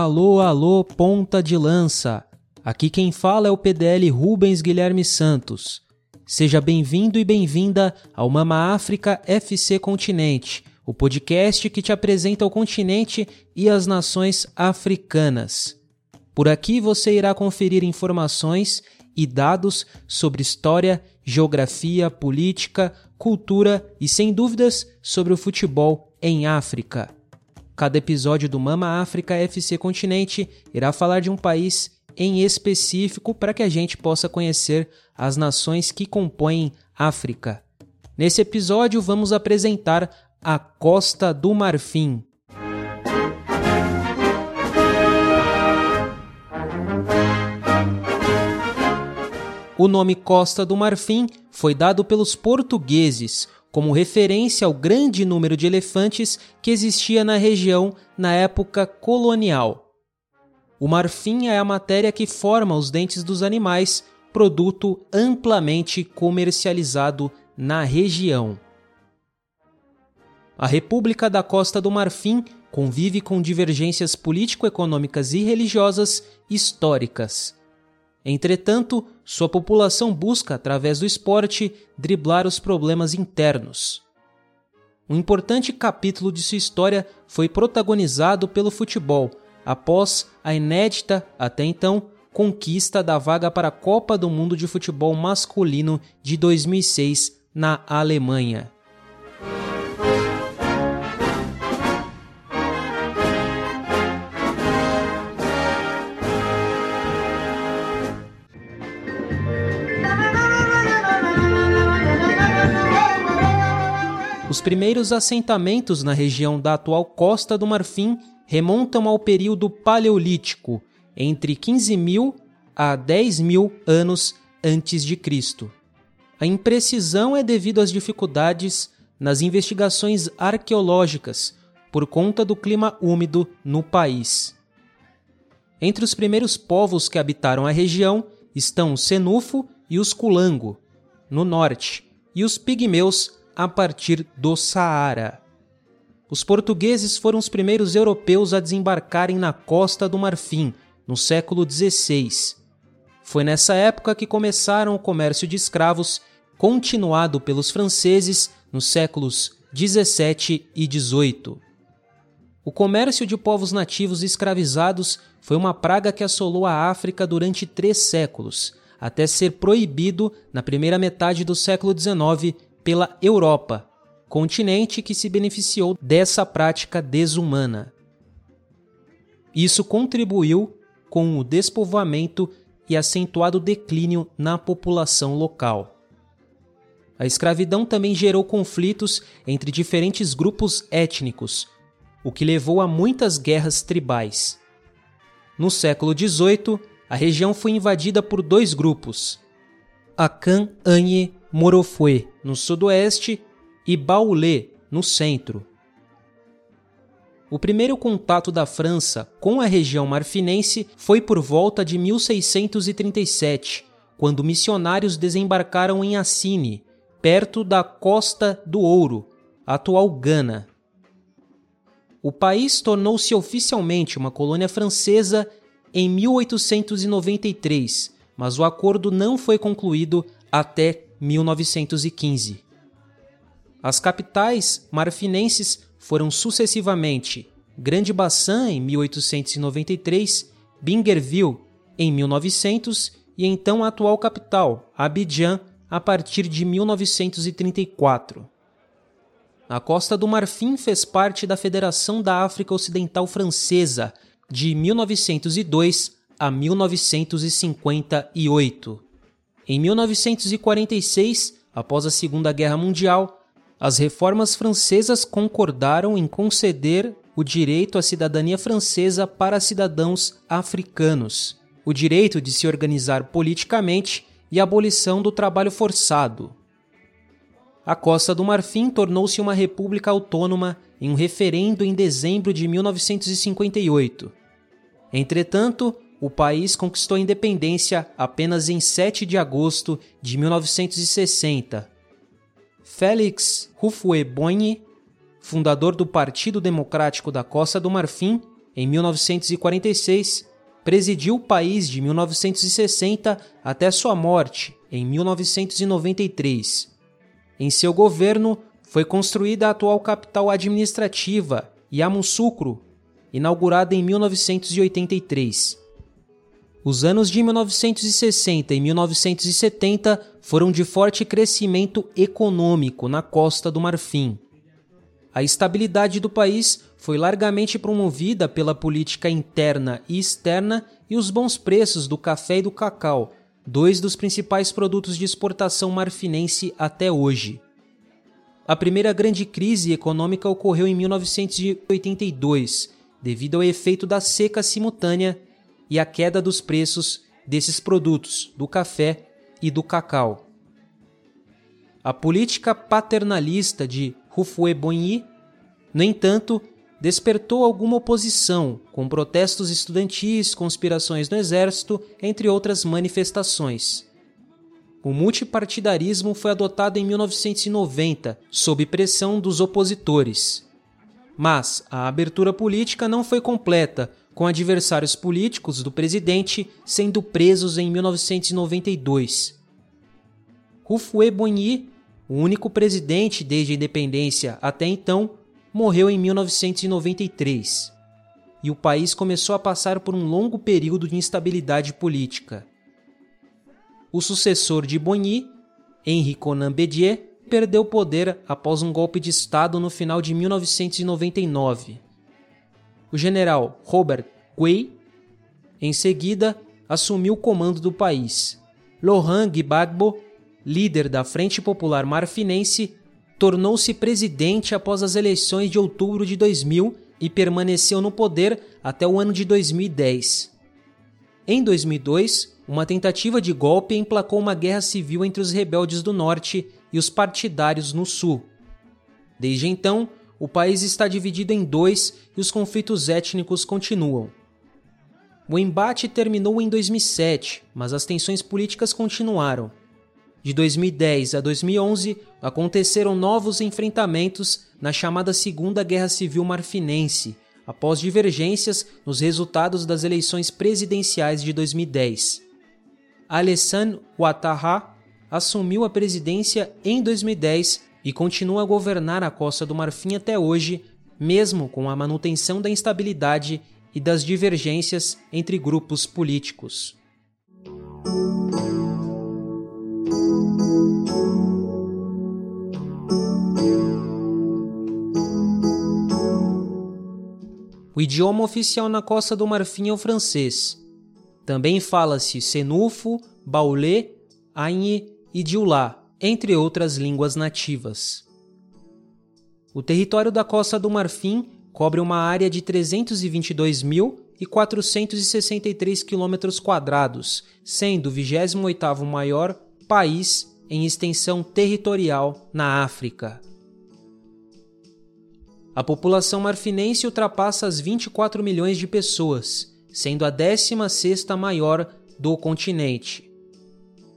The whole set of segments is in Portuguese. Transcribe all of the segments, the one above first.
Alô, alô, ponta de lança. Aqui quem fala é o PDL Rubens Guilherme Santos. Seja bem-vindo e bem-vinda ao Mama África FC Continente, o podcast que te apresenta o continente e as nações africanas. Por aqui você irá conferir informações e dados sobre história, geografia, política, cultura e, sem dúvidas, sobre o futebol em África. Cada episódio do Mama África FC Continente irá falar de um país em específico para que a gente possa conhecer as nações que compõem África. Nesse episódio, vamos apresentar a Costa do Marfim. O nome Costa do Marfim foi dado pelos portugueses como referência ao grande número de elefantes que existia na região na época colonial. O marfim é a matéria que forma os dentes dos animais, produto amplamente comercializado na região. A República da Costa do Marfim convive com divergências político-econômicas e religiosas históricas. Entretanto, sua população busca, através do esporte, driblar os problemas internos. Um importante capítulo de sua história foi protagonizado pelo futebol, após a inédita, até então, conquista da vaga para a Copa do Mundo de Futebol Masculino de 2006 na Alemanha. Primeiros assentamentos na região da atual Costa do Marfim remontam ao período Paleolítico, entre 15.000 a 10.000 anos antes de Cristo. A imprecisão é devido às dificuldades nas investigações arqueológicas por conta do clima úmido no país. Entre os primeiros povos que habitaram a região estão o Senufo e os Culango, no norte, e os pigmeus a partir do Saara. Os portugueses foram os primeiros europeus a desembarcarem na costa do Marfim, no século XVI. Foi nessa época que começaram o comércio de escravos, continuado pelos franceses nos séculos XVII e XVIII. O comércio de povos nativos escravizados foi uma praga que assolou a África durante três séculos, até ser proibido na primeira metade do século XIX pela Europa, continente que se beneficiou dessa prática desumana. Isso contribuiu com o despovoamento e acentuado declínio na população local. A escravidão também gerou conflitos entre diferentes grupos étnicos, o que levou a muitas guerras tribais. No século XVIII, a região foi invadida por dois grupos, Akan Anye Morofue, no sudoeste, e Baulé, no centro. O primeiro contato da França com a região marfinense foi por volta de 1637, quando missionários desembarcaram em Assine, perto da Costa do Ouro, atual Gana. O país tornou-se oficialmente uma colônia francesa em 1893, mas o acordo não foi concluído até 1915. As capitais marfinenses foram sucessivamente Grande Bassam em 1893, Bingerville em 1900 e então a atual capital, Abidjan, a partir de 1934. A Costa do Marfim fez parte da Federação da África Ocidental Francesa de 1902 a 1958. Em 1946, após a Segunda Guerra Mundial, as reformas francesas concordaram em conceder o direito à cidadania francesa para cidadãos africanos, o direito de se organizar politicamente e a abolição do trabalho forçado. A Costa do Marfim tornou-se uma república autônoma em um referendo em dezembro de 1958. Entretanto, o país conquistou a independência apenas em 7 de agosto de 1960. Félix Houphouët-Boigny, fundador do Partido Democrático da Costa do Marfim, em 1946, presidiu o país de 1960 até sua morte, em 1993. Em seu governo, foi construída a atual capital administrativa, Yamoussoukro, inaugurada em 1983. Os anos de 1960 e 1970 foram de forte crescimento econômico na Costa do Marfim. A estabilidade do país foi largamente promovida pela política interna e externa e os bons preços do café e do cacau, dois dos principais produtos de exportação marfinense até hoje. A primeira grande crise econômica ocorreu em 1982, devido ao efeito da seca simultânea e à queda dos preços desses produtos, do café e do cacau. A política paternalista de Houphouët-Boigny, no entanto, despertou alguma oposição, com protestos estudantis, conspirações no exército, entre outras manifestações. O multipartidarismo foi adotado em 1990, sob pressão dos opositores. Mas a abertura política não foi completa, com adversários políticos do presidente sendo presos em 1992. Houphouët-Boigny, o único presidente desde a independência até então, morreu em 1993. E o país começou a passar por um longo período de instabilidade política. O sucessor de Boigny, Henri Conan Bédier, perdeu poder após um golpe de Estado no final de 1999. O general Robert Guay, em seguida, assumiu o comando do país. Laurent Gbagbo, líder da Frente Popular Marfinense, tornou-se presidente após as eleições de outubro de 2000 e permaneceu no poder até o ano de 2010. Em 2002, uma tentativa de golpe emplacou uma guerra civil entre os rebeldes do norte e os partidários no sul. Desde então, o país está dividido em dois e os conflitos étnicos continuam. O embate terminou em 2007, mas as tensões políticas continuaram. De 2010 a 2011, aconteceram novos enfrentamentos na chamada Segunda Guerra Civil Marfinense, após divergências nos resultados das eleições presidenciais de 2010. Alassane Ouattara assumiu a presidência em 2010 e continua a governar a Costa do Marfim até hoje, mesmo com a manutenção da instabilidade e das divergências entre grupos políticos. O idioma oficial na Costa do Marfim é o francês. Também fala-se senufo, baulé, aine e diulá, entre outras línguas nativas. O território da Costa do Marfim cobre uma área de 322.463 km, sendo o 28º maior país em extensão territorial na África. A população marfinense ultrapassa as 24 milhões de pessoas, sendo a 16ª maior do continente.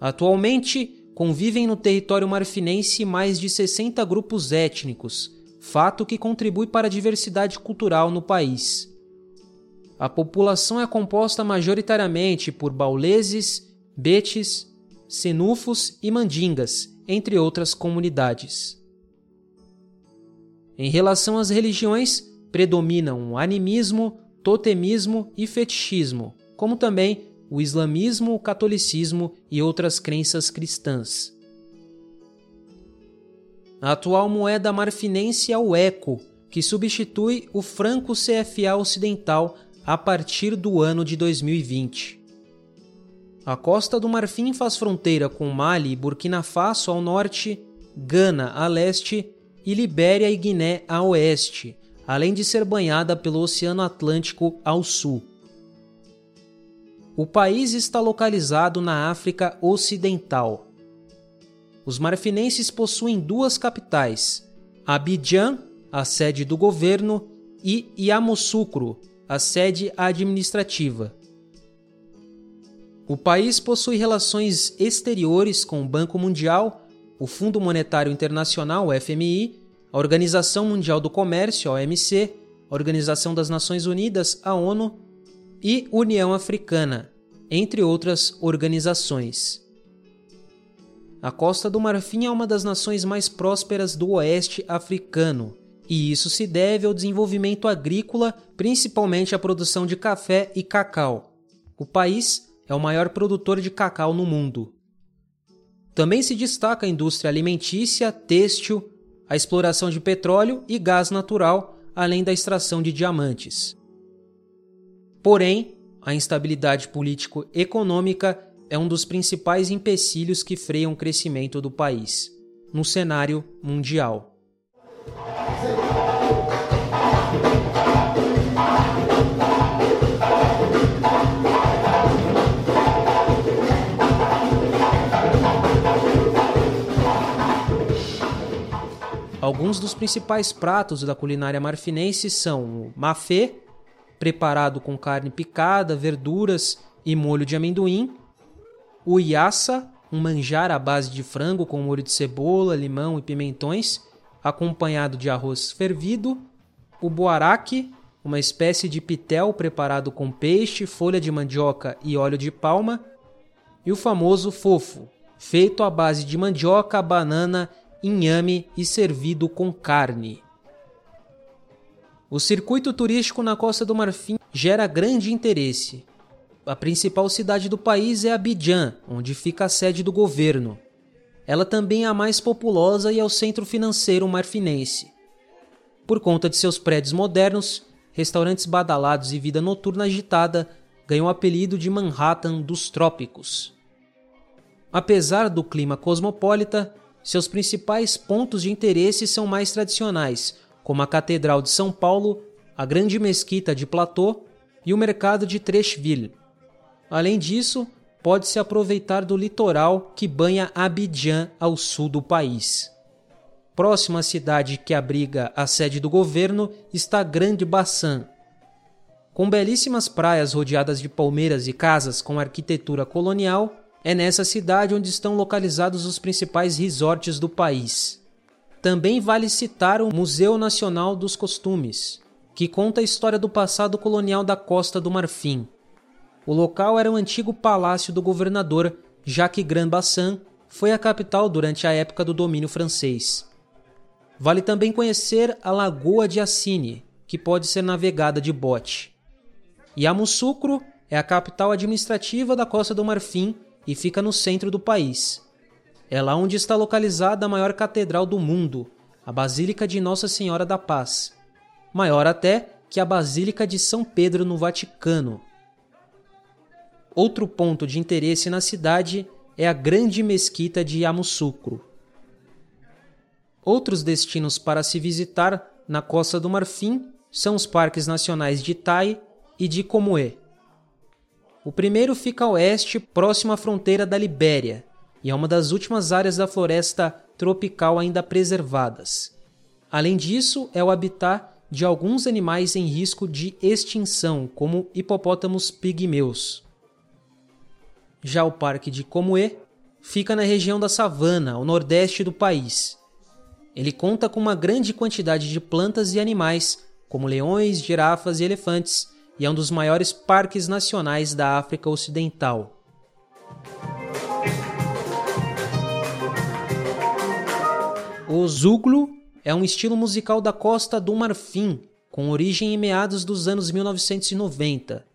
Atualmente, convivem no território marfinense mais de 60 grupos étnicos, fato que contribui para a diversidade cultural no país. A população é composta majoritariamente por bauleses, betes, senufos e mandingas, entre outras comunidades. Em relação às religiões, predominam o animismo, totemismo e fetichismo, como também o islamismo, o catolicismo e outras crenças cristãs. A atual moeda marfinense é o eco, que substitui o franco CFA ocidental a partir do ano de 2020. A Costa do Marfim faz fronteira com Mali e Burkina Faso ao norte, Gana a leste e Libéria e Guiné a oeste, além de ser banhada pelo Oceano Atlântico ao sul. O país está localizado na África Ocidental. Os marfinenses possuem duas capitais, Abidjan, a sede do governo, e Yamoussoukro, a sede administrativa. O país possui relações exteriores com o Banco Mundial o Fundo Monetário Internacional, FMI, a Organização Mundial do Comércio, OMC, a Organização das Nações Unidas, a ONU e União Africana, entre outras organizações. A Costa do Marfim é uma das nações mais prósperas do oeste africano, e isso se deve ao desenvolvimento agrícola, principalmente a produção de café e cacau. O país é o maior produtor de cacau no mundo. Também se destaca a indústria alimentícia, têxtil, a exploração de petróleo e gás natural, além da extração de diamantes. Porém, a instabilidade político-econômica é um dos principais empecilhos que freiam o crescimento do país, no cenário mundial. Alguns dos principais pratos da culinária marfinense são o mafê, preparado com carne picada, verduras e molho de amendoim, o yassa, um manjar à base de frango com molho de cebola, limão e pimentões, acompanhado de arroz fervido, o boaraque, uma espécie de pitel preparado com peixe, folha de mandioca e óleo de palma, e o famoso fofo, feito à base de mandioca, banana, inhame e servido com carne. O circuito turístico na Costa do Marfim gera grande interesse. A principal cidade do país é Abidjan, onde fica a sede do governo. Ela também é a mais populosa e é o centro financeiro marfinense. Por conta de seus prédios modernos, restaurantes badalados e vida noturna agitada, ganhou o apelido de Manhattan dos Trópicos. Apesar do clima cosmopolita, seus principais pontos de interesse são mais tradicionais, como a Catedral de São Paulo, a Grande Mesquita de Platô e o Mercado de Trecheville. Além disso, pode-se aproveitar do litoral que banha Abidjan ao sul do país. Próximo à cidade que abriga a sede do governo está Grande Bassam. Com belíssimas praias rodeadas de palmeiras e casas com arquitetura colonial, é nessa cidade onde estão localizados os principais resorts do país. Também vale citar o Museu Nacional dos Costumes, que conta a história do passado colonial da Costa do Marfim. O local era o antigo palácio do governador, já que Grand Bassam foi a capital durante a época do domínio francês. Vale também conhecer a Lagoa de Assine, que pode ser navegada de bote. Yamoussoukro é a capital administrativa da Costa do Marfim e fica no centro do país. É lá onde está localizada a maior catedral do mundo, a Basílica de Nossa Senhora da Paz, maior até que a Basílica de São Pedro no Vaticano. Outro ponto de interesse na cidade é a grande mesquita de Yamoussoukro. Outros destinos para se visitar na Costa do Marfim são os parques nacionais de Tai e de Comoé. O primeiro fica a oeste, próximo à fronteira da Libéria, e é uma das últimas áreas da floresta tropical ainda preservadas. Além disso, é o habitat de alguns animais em risco de extinção, como hipopótamos pigmeus. Já o Parque de Comoé fica na região da savana, ao nordeste do país. Ele conta com uma grande quantidade de plantas e animais, como leões, girafas e elefantes, e é um dos maiores parques nacionais da África Ocidental. O Zuglo é um estilo musical da Costa do Marfim, com origem em meados dos anos 1990.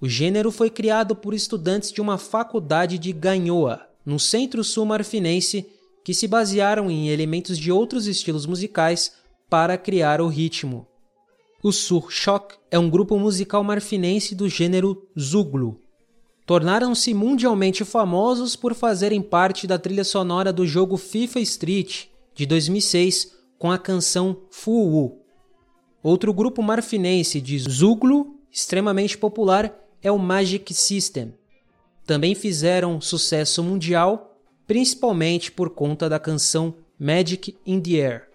O gênero foi criado por estudantes de uma faculdade de Ganhoa, no centro-sul marfinense, que se basearam em elementos de outros estilos musicais para criar o ritmo. O Surchok é um grupo musical marfinense do gênero Zuglo. Tornaram-se mundialmente famosos por fazerem parte da trilha sonora do jogo FIFA Street de 2006 com a canção Fuwu. Outro grupo marfinense de Zuglo extremamente popular é o Magic System. Também fizeram sucesso mundial, principalmente por conta da canção Magic in the Air.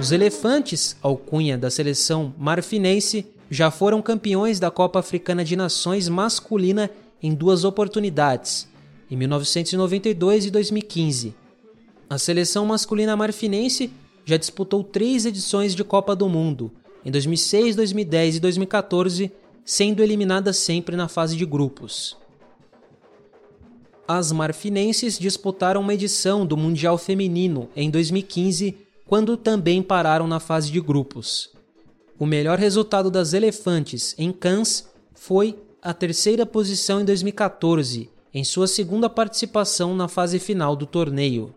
Os elefantes, alcunha da seleção marfinense, já foram campeões da Copa Africana de Nações masculina em duas oportunidades, em 1992 e 2015. A seleção masculina marfinense já disputou três edições de Copa do Mundo, em 2006, 2010 e 2014, sendo eliminada sempre na fase de grupos. As marfinenses disputaram uma edição do Mundial Feminino em 2015, quando também pararam na fase de grupos. O melhor resultado das Elefantes em Cannes foi a terceira posição em 2014, em sua segunda participação na fase final do torneio.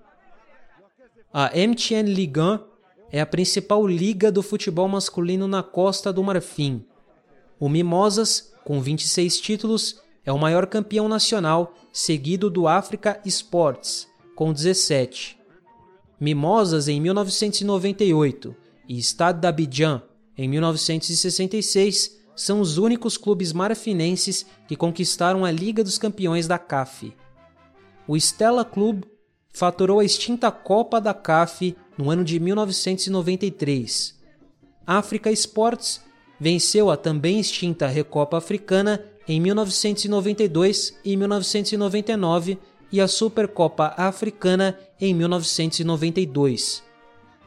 A MTN Ligue 1 é a principal liga do futebol masculino na Costa do Marfim. O Mimosas, com 26 títulos, é o maior campeão nacional, seguido do África Sports, com 17. Mimosas em 1998 e Stade d'Abidjan em 1966 são os únicos clubes marfinenses que conquistaram a Liga dos Campeões da CAF. O Stella Club faturou a extinta Copa da CAF no ano de 1993. África Sports venceu a também extinta Recopa Africana em 1992 e 1999 e a Supercopa Africana em 1992.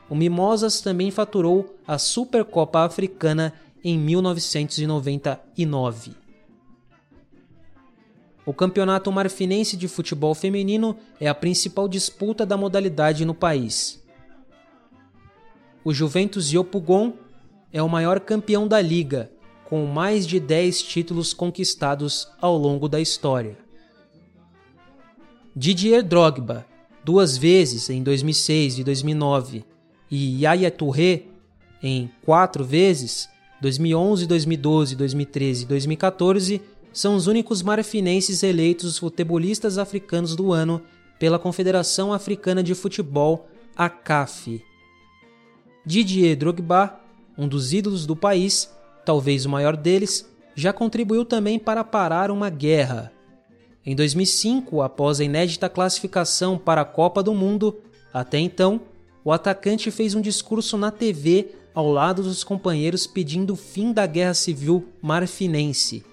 O Mimosas também faturou a Supercopa Africana em 1999. O Campeonato Marfinense de Futebol Feminino é a principal disputa da modalidade no país. O Juventus Yopougon é o maior campeão da liga com mais de 10 títulos conquistados ao longo da história. Didier Drogba, duas vezes em 2006 e 2009, e Yaya Touré em quatro vezes, 2011, 2012, 2013 e 2014, são os únicos marfinenses eleitos futebolistas africanos do ano pela Confederação Africana de Futebol, a CAF. Didier Drogba, um dos ídolos do país, talvez o maior deles, já contribuiu também para parar uma guerra. Em 2005, após a inédita classificação para a Copa do Mundo, até então, o atacante fez um discurso na TV ao lado dos companheiros pedindo o fim da guerra civil marfinense.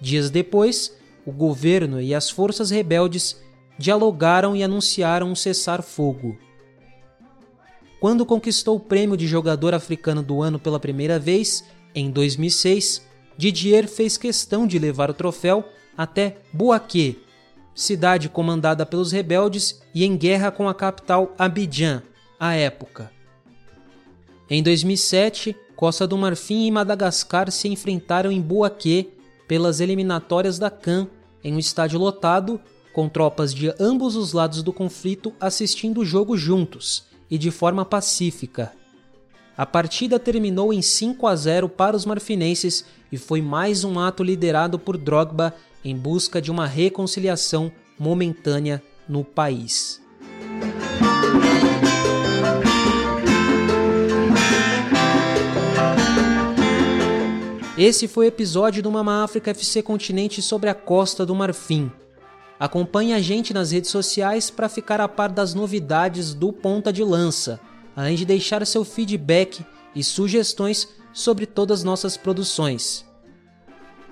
Dias depois, o governo e as forças rebeldes dialogaram e anunciaram um cessar-fogo. Quando conquistou o prêmio de jogador africano do ano pela primeira vez, em 2006, Didier fez questão de levar o troféu até Bouaké, cidade comandada pelos rebeldes e em guerra com a capital Abidjan, à época. Em 2007, Costa do Marfim e Madagascar se enfrentaram em Bouaké pelas eliminatórias da CAN em um estádio lotado, com tropas de ambos os lados do conflito assistindo o jogo juntos e de forma pacífica. A partida terminou em 5 a 0 para os marfinenses e foi mais um ato liderado por Drogba em busca de uma reconciliação momentânea no país. Esse foi o episódio do Mama África FC Continente sobre a Costa do Marfim. Acompanhe a gente nas redes sociais para ficar a par das novidades do Ponta de Lança além de deixar seu feedback e sugestões sobre todas as nossas produções.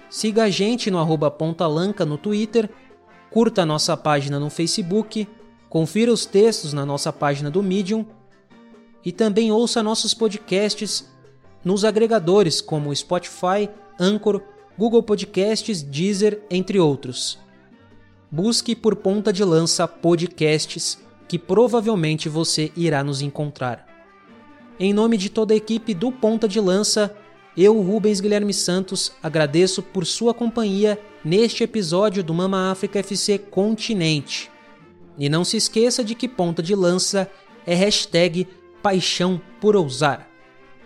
Siga a gente no arroba Pontalanca no Twitter, curta nossa página no Facebook, confira os textos na nossa página do Medium e também ouça nossos podcasts nos agregadores como Spotify, Anchor, Google Podcasts, Deezer, entre outros. Busque por Ponta de Lança Podcasts que provavelmente você irá nos encontrar. Em nome de toda a equipe do Ponta de Lança, eu, Rubens Guilherme Santos, agradeço por sua companhia neste episódio do Mama África FC Continente. E não se esqueça de que Ponta de Lança é hashtag paixão por ousar.